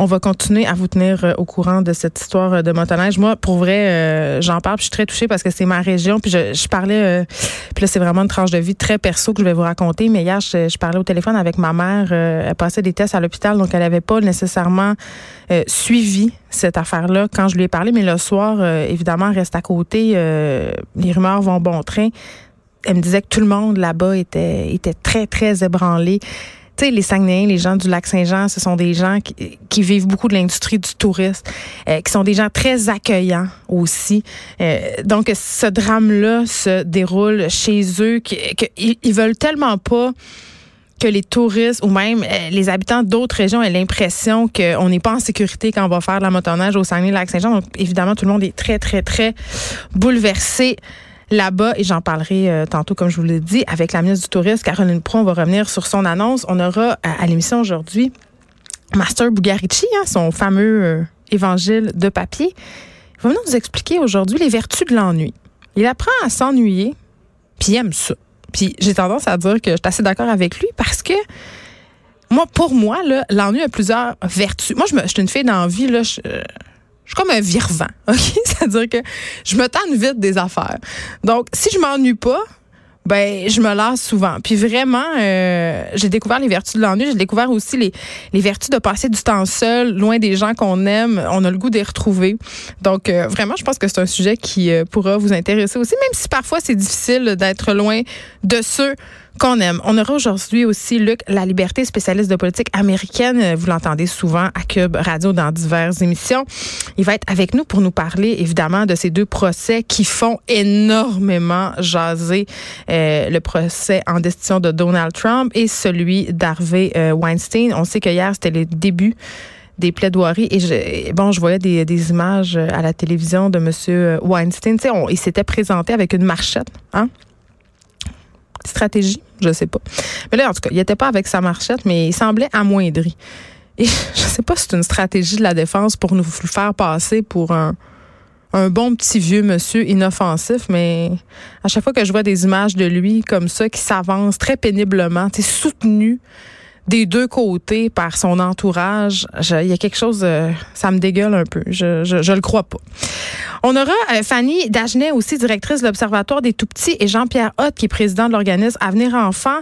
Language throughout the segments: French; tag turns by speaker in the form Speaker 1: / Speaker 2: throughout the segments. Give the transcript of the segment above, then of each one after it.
Speaker 1: On va continuer à vous tenir euh, au courant de cette histoire de motoneige. Moi, pour vrai, j'en parle, puis je suis très touchée parce que c'est ma région. Puis je, je parlais, puis là, c'est vraiment une tranche de vie très perso que je vais vous raconter. Mais hier, je, parlais au téléphone avec ma mère. elle passait des tests à l'hôpital, donc elle n'avait pas nécessairement suivi cette affaire-là quand je lui ai parlé. Mais le soir, évidemment, reste à côté. les rumeurs vont bon train elle me disait que tout le monde là-bas était, était très, très ébranlé. Tu sais, les Saguenayens, les gens du lac Saint-Jean, ce sont des gens qui, vivent beaucoup de l'industrie du tourisme, euh, qui sont des gens très accueillants aussi. Euh, donc, ce drame-là se déroule chez eux, qu'ils ils veulent tellement pas que les touristes ou même euh, les habitants d'autres régions aient l'impression qu'on n'est pas en sécurité quand on va faire de la motoneige au Saguenay-Lac-Saint-Jean. Donc, évidemment, tout le monde est très, très, très bouleversé là-bas et j'en parlerai euh, tantôt, comme je vous l'ai dit, avec la ministre du Tourisme, Caroline Pro. On va revenir sur son annonce. On aura à, l'émission aujourd'hui Master Bugarici, hein, son fameux euh, évangile de papier. Il va nous expliquer aujourd'hui les vertus de l'ennui. Il apprend à s'ennuyer, puis aime ça. Puis j'ai tendance à dire que je suis assez d'accord avec lui parce que moi, pour moi, l'ennui a plusieurs vertus. Moi, je, me, suis une fille d'envie, là, euh, je suis comme un virvant, OK? C'est-à-dire que je me tente vite des affaires. Donc, si je m'ennuie pas, ben je me lasse souvent. Puis vraiment, euh, j'ai découvert les vertus de l'ennui. J'ai découvert aussi les, les vertus de passer du temps seul, loin des gens qu'on aime. On a le goût les retrouver. Donc euh, vraiment, je pense que c'est un sujet qui euh, pourra vous intéresser aussi, même si parfois c'est difficile d'être loin de ceux qu'on aime. On aura aujourd'hui aussi Luc La Liberté, spécialiste de politique américaine. Vous l'entendez souvent à Cube Radio dans diverses émissions. Il va être avec nous pour nous parler évidemment de ces deux procès qui font énormément jaser euh, le procès en destitution de Donald Trump et celui d'Harvey euh, Weinstein. On sait que hier c'était les débuts des plaidoiries et je, bon je voyais des, des, images à la télévision de monsieur Weinstein tu sais il s'était présenté avec une marchette hein? Stratégie, je sais pas. Mais là, en tout cas, il n'était pas avec sa marchette, mais il semblait amoindri. Et je sais pas si c'est une stratégie de la défense pour nous faire passer pour un, bon petit vieux monsieur inoffensif, mais à chaque fois que je vois des images de lui comme ça, qui s'avance très péniblement, soutenu des deux côtés par son entourage, il y a quelque chose, euh, ça me dégueule un peu. Je, je, je le crois pas. On aura euh, Fanny Dagenet, aussi directrice de l'Observatoire des Tout-Petits, et Jean-Pierre Hott, qui est président de l'organisme Avenir Enfants,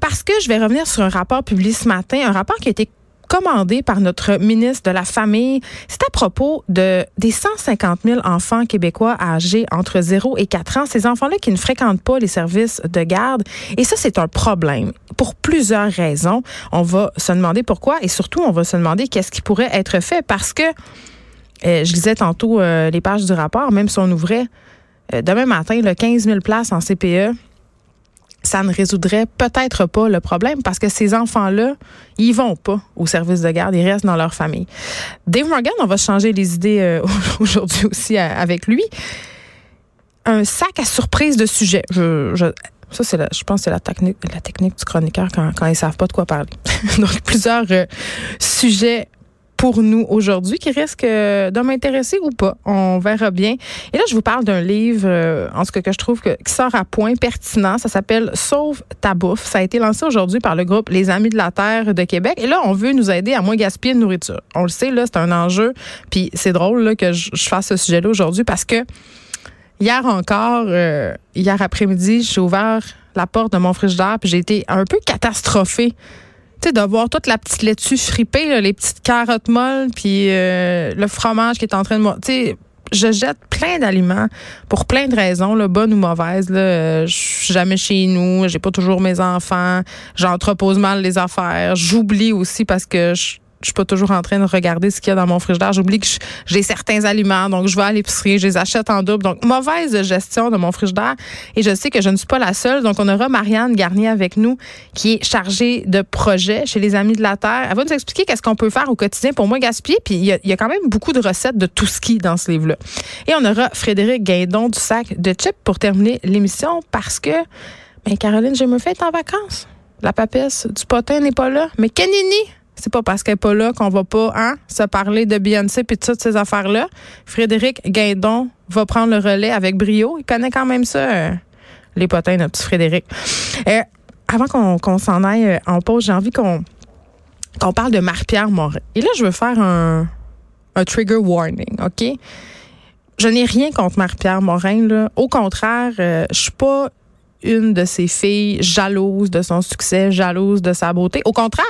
Speaker 1: parce que je vais revenir sur un rapport publié ce matin, un rapport qui a été commandé par notre ministre de la Famille. C'est à propos de des 150 000 enfants québécois âgés entre 0 et 4 ans. Ces enfants-là qui ne fréquentent pas les services de garde. Et ça, c'est un problème pour plusieurs raisons. On va se demander pourquoi et surtout, on va se demander qu'est-ce qui pourrait être fait parce que euh, je lisais tantôt euh, les pages du rapport, même si on ouvrait euh, demain matin le 15 000 places en CPE ça ne résoudrait peut-être pas le problème parce que ces enfants-là, ils vont pas au service de garde, ils restent dans leur famille. Dave Morgan, on va changer les idées euh, aujourd'hui aussi euh, avec lui. Un sac à surprise de sujets. Je, ça, c'est je pense que c'est la technique, la technique du chroniqueur quand, quand ils savent pas de quoi parler. Donc, plusieurs euh, sujets pour nous aujourd'hui qui risque euh, de m'intéresser ou pas. On verra bien. Et là, je vous parle d'un livre, euh, en cas que je trouve que, qui sort à point pertinent. Ça s'appelle Sauve ta bouffe. Ça a été lancé aujourd'hui par le groupe Les Amis de la Terre de Québec. Et là, on veut nous aider à moins gaspiller de nourriture. On le sait, là, c'est un enjeu. Puis c'est drôle là, que je, fasse ce sujet-là aujourd'hui parce que hier encore, euh, hier après-midi, j'ai ouvert la porte de mon frigidaire puis j'ai été un peu catastrophée de voir toute la petite laitue fripée, les petites carottes molles, puis euh, le fromage qui est en train de... Tu je jette plein d'aliments pour plein de raisons, là, bonnes ou mauvaises. Euh, je suis jamais chez nous, j'ai pas toujours mes enfants, j'entrepose mal les affaires, j'oublie aussi parce que je je suis pas toujours en train de regarder ce qu'il y a dans mon frigidaire. J'oublie que j'ai certains aliments, donc je vais à l'épicerie, je les achète en double. Donc, mauvaise gestion de mon frigidaire. Et je sais que je ne suis pas la seule. Donc, on aura Marianne Garnier avec nous, qui est chargée de projet chez les Amis de la Terre. Elle va nous expliquer qu'est-ce qu'on peut faire au quotidien pour moins gaspiller. Puis, il y, a, quand même beaucoup de recettes de tout ski dans ce livre-là. Et on aura Frédéric Guindon du sac de chips pour terminer l'émission parce que, ben, Caroline, je me fais en vacances. La papesse du potin n'est pas là. Mais Kenini, c'est pas parce qu'elle n'est pas là qu'on va pas hein, se parler de Beyoncé et de toutes ces affaires-là. Frédéric Guindon va prendre le relais avec brio. Il connaît quand même ça, euh, les potins, notre petit Frédéric. Euh, avant qu'on s'en aille euh, en pause, j'ai envie qu'on qu'on parle de Marie-Pierre Morin. Et là, je veux faire un, un trigger warning, OK? Je n'ai rien contre Marie-Pierre Morin. Là. Au contraire, je suis pas une de ces filles jalouses de son succès, jalouse de sa beauté. Au contraire,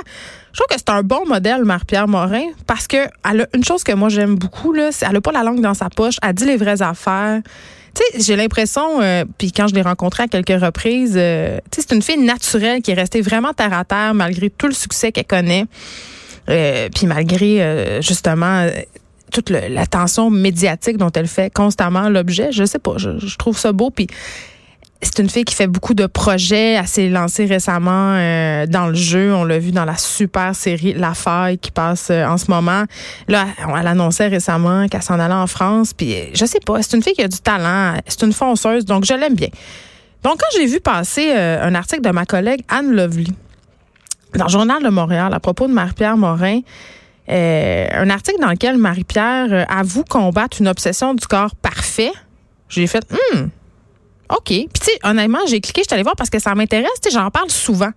Speaker 1: je trouve que c'est un bon modèle, Marie-Pierre Morin, parce que elle a une chose que moi j'aime beaucoup, c'est elle a pas la langue dans sa poche, elle dit les vraies affaires. J'ai l'impression, euh, puis quand je l'ai rencontrée à quelques reprises, euh, c'est une fille naturelle qui est restée vraiment terre à terre malgré tout le succès qu'elle connaît. Euh, puis malgré justement toute l'attention médiatique dont elle fait constamment l'objet, je sais pas, je, je trouve ça beau. C'est une fille qui fait beaucoup de projets. Elle s'est lancée récemment euh, dans le jeu. On l'a vu dans la super série La Faille qui passe euh, en ce moment. Là, elle annonçait récemment qu'elle s'en allait en France. Puis euh, je sais pas, c'est une fille qui a du talent. C'est une fonceuse, donc je l'aime bien. Donc quand j'ai vu passer un article de ma collègue Anne Lovely dans le journal de Montréal à propos de Marie-Pierre Morin, un article dans lequel Marie-Pierre avoue combattre une obsession du corps parfait, j'ai fait hmm, OK. Puis, tu sais, honnêtement, j'ai cliqué, je suis allée voir parce que ça m'intéresse. Tu sais, j'en parle souvent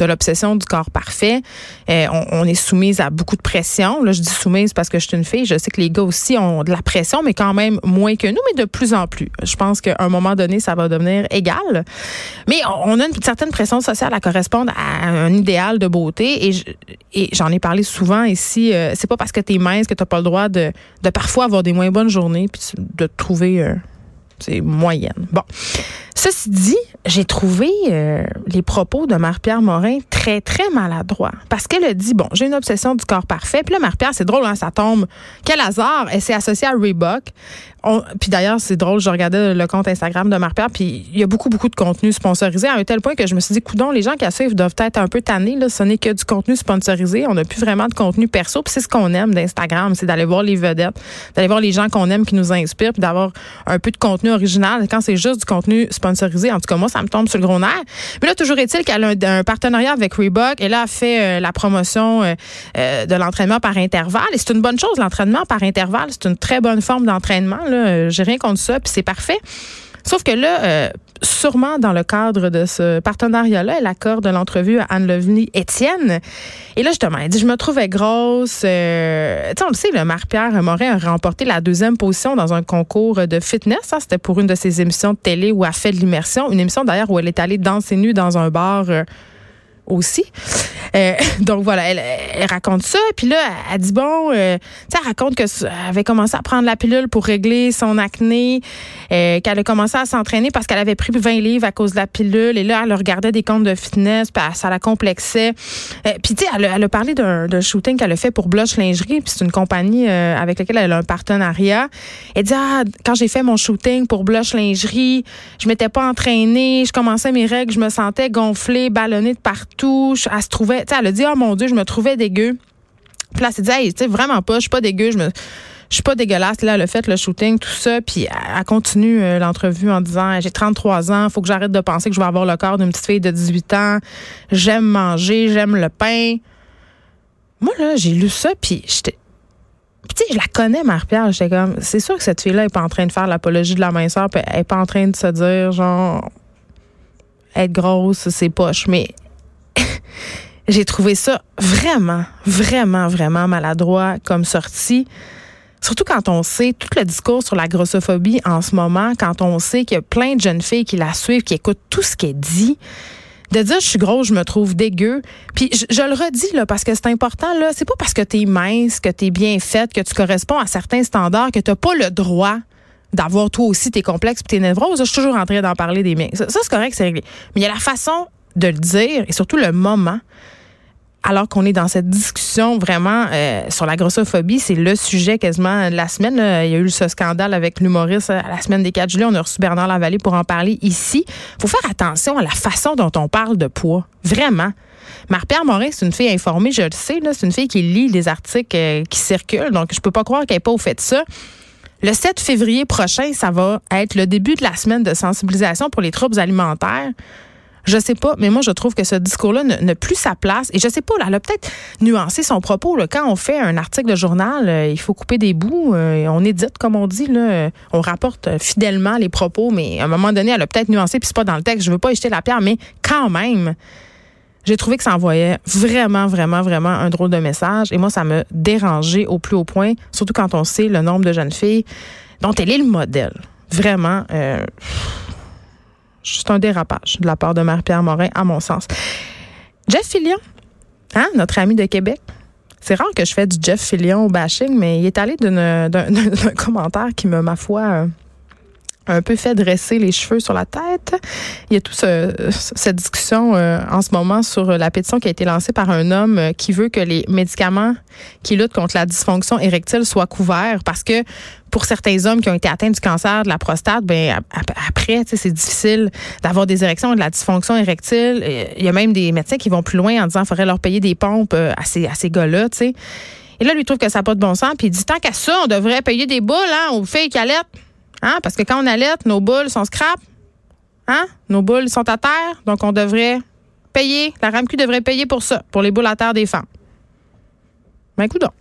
Speaker 1: de l'obsession du corps parfait. Euh, on, est soumise à beaucoup de pression. Là, je dis soumise parce que je suis une fille. Je sais que les gars aussi ont de la pression, mais quand même moins que nous, mais de plus en plus. Je pense qu'à un moment donné, ça va devenir égal. Mais on a une certaine pression sociale à correspondre à un idéal de beauté. Et j'en ai parlé souvent ici. Euh, c'est pas parce que tu es mince que tu pas le droit de, parfois avoir des moins bonnes journées puis de trouver... Euh, c'est moyenne. Bon. Ceci dit, j'ai trouvé euh, les propos de Marie-Pierre Morin très, très maladroits. Parce qu'elle a dit, bon, j'ai une obsession du corps parfait. Puis là, Marie-Pierre, c'est drôle, hein, ça tombe. Quel hasard! Elle s'est associée à Reebok puis d'ailleurs, c'est drôle, je regardais le compte Instagram de Marc Pierre, puis il y a beaucoup, beaucoup de contenu sponsorisé à un tel point que je me suis dit, coudon, les gens qui la suivent doivent être un peu tannés. Là, ce n'est que du contenu sponsorisé. On n'a plus vraiment de contenu perso. Puis c'est ce qu'on aime d'Instagram, c'est d'aller voir les vedettes, d'aller voir les gens qu'on aime qui nous inspirent, puis d'avoir un peu de contenu original. Quand c'est juste du contenu sponsorisé, en tout cas, moi, ça me tombe sur le gros nerf. Mais là, toujours est-il qu'elle a un, partenariat avec Reebok et là, elle fait euh, la promotion euh, euh, de l'entraînement par intervalle. Et c'est une bonne chose, l'entraînement par intervalle. C'est une très bonne forme d'entraînement. Euh, j'ai rien contre ça, puis c'est parfait. Sauf que là, euh, sûrement dans le cadre de ce partenariat-là, elle accorde l'entrevue à Anne Lovely Étienne. Et là, justement, elle dit, je me trouvais grosse. Euh, tu sais, le sait, le Marie-Pierre Morin a remporté la deuxième position dans un concours de fitness. Hein. C'était pour une de ses émissions de télé où elle fait de l'immersion. Une émission, d'ailleurs, où elle est allée danser nue dans un bar aussi. Euh, donc voilà, elle, raconte ça. Puis là, elle dit bon, euh, elle raconte que avait commencé à prendre la pilule pour régler son acné, euh, qu'elle a commencé à s'entraîner parce qu'elle avait pris 20 livres à cause de la pilule. Et là, elle regardait des comptes de fitness, puis ça la complexait. puis tu sais, elle, a parlé d'un shooting qu'elle a fait pour Blush Lingerie, puis c'est une compagnie avec laquelle elle a un partenariat. Elle dit ah, quand j'ai fait mon shooting pour Blush Lingerie, je m'étais pas entraînée, je commençais mes règles, je me sentais gonflée, ballonnée de partout. Elle se trouvait elle a dit, oh mon Dieu, je me trouvais dégueu. Puis là, elle s'est dit, hey, tu sais, vraiment pas, je suis pas dégueu, je me, je suis pas dégueulasse. Là, a fait le shooting, tout ça. Puis elle continue euh, l'entrevue en disant J'ai 33 ans, faut que j'arrête de penser que je vais avoir le corps d'une petite fille de 18 ans. J'aime manger, j'aime le pain. Moi, là, j'ai lu ça, puis j'étais. tu sais, je la connais, Marie-Pierre. J'étais comme C'est sûr que cette fille-là est pas en train de faire l'apologie de la minceur, puis elle est pas en train de se dire, genre, être grosse, c'est poche. Mais j'ai trouvé ça vraiment, vraiment, vraiment maladroit comme sortie. Surtout quand on sait tout le discours sur la grossophobie en ce moment, quand on sait qu'il y a plein de jeunes filles qui la suivent, qui écoutent tout ce qu'elle dit. De dire je suis grosse, je me trouve dégueu. Puis je, le redis là parce que c'est important là, c'est pas parce que tu es mince, que tu es bien faite, que tu corresponds à certains standards que tu pas le droit d'avoir toi aussi tes complexes tes névroses. Je suis toujours en train d'en parler des miens. Ça c'est correct, c'est réglé. Mais il y a la façon de le dire et surtout le moment alors qu'on est dans cette discussion vraiment euh, sur la grossophobie, c'est le sujet quasiment de la semaine. Il y a eu ce scandale avec l'humoriste à la semaine des 4 juillet. On a reçu Bernard Lavallée pour en parler ici. faut faire attention à la façon dont on parle de poids. Vraiment. Marie-Pierre Morin, c'est une fille informée, je le sais. C'est une fille qui lit les articles euh, qui circulent. Donc, je peux pas croire qu'elle n'ait pas au fait de ça. Le 7 février prochain, ça va être le début de la semaine de sensibilisation pour les troubles alimentaires. Je sais pas, mais moi, je trouve que ce discours-là n'a plus sa place. Et je sais pas, elle a peut-être nuancé son propos. Quand on fait un article de journal, euh, il faut couper des bouts. Euh, on édite, comme on dit. Là. On rapporte fidèlement les propos, mais à un moment donné, elle a peut-être nuancé, puis c'est pas dans le texte. Je veux pas jeter la pierre, mais quand même, J'ai trouvé que ça envoyait vraiment, vraiment, vraiment un drôle de message. Et moi, ça me dérangeait au plus haut point, surtout quand on sait le nombre de jeunes filles dont elle est le modèle. Vraiment, euh, c'est un dérapage de la part de Marie-Pierre Morin, à mon sens. Jeff Fillion, hein, notre ami de Québec. C'est rare que je fais du Jeff Fillion bashing, mais il est allé d'un commentaire qui me, ma foi, euh, un peu fait dresser les cheveux sur la tête. Il y a toute cette discussion euh, en ce moment sur la pétition qui a été lancée par un homme euh, qui veut que les médicaments qui luttent contre la dysfonction érectile soient couverts parce que pour certains hommes qui ont été atteints du cancer de la prostate, ben après, c'est difficile d'avoir des érections de la dysfonction érectile. Il y a même des médecins qui vont plus loin en disant qu'il faudrait leur payer des pompes euh, à ces, à ces gars-là, Et là, lui trouve que ça n'a pas de bon sens. Puis il dit tant qu'à ça, on devrait payer des boules hein, aux filles qui allaitent. Hein? Parce que quand on allait, nos boules sont scrap. Hein? Nos boules sont à terre. Donc, on devrait payer. La RAMQ devrait payer pour ça, pour les boules à terre des femmes. Mais ben, écoute donc.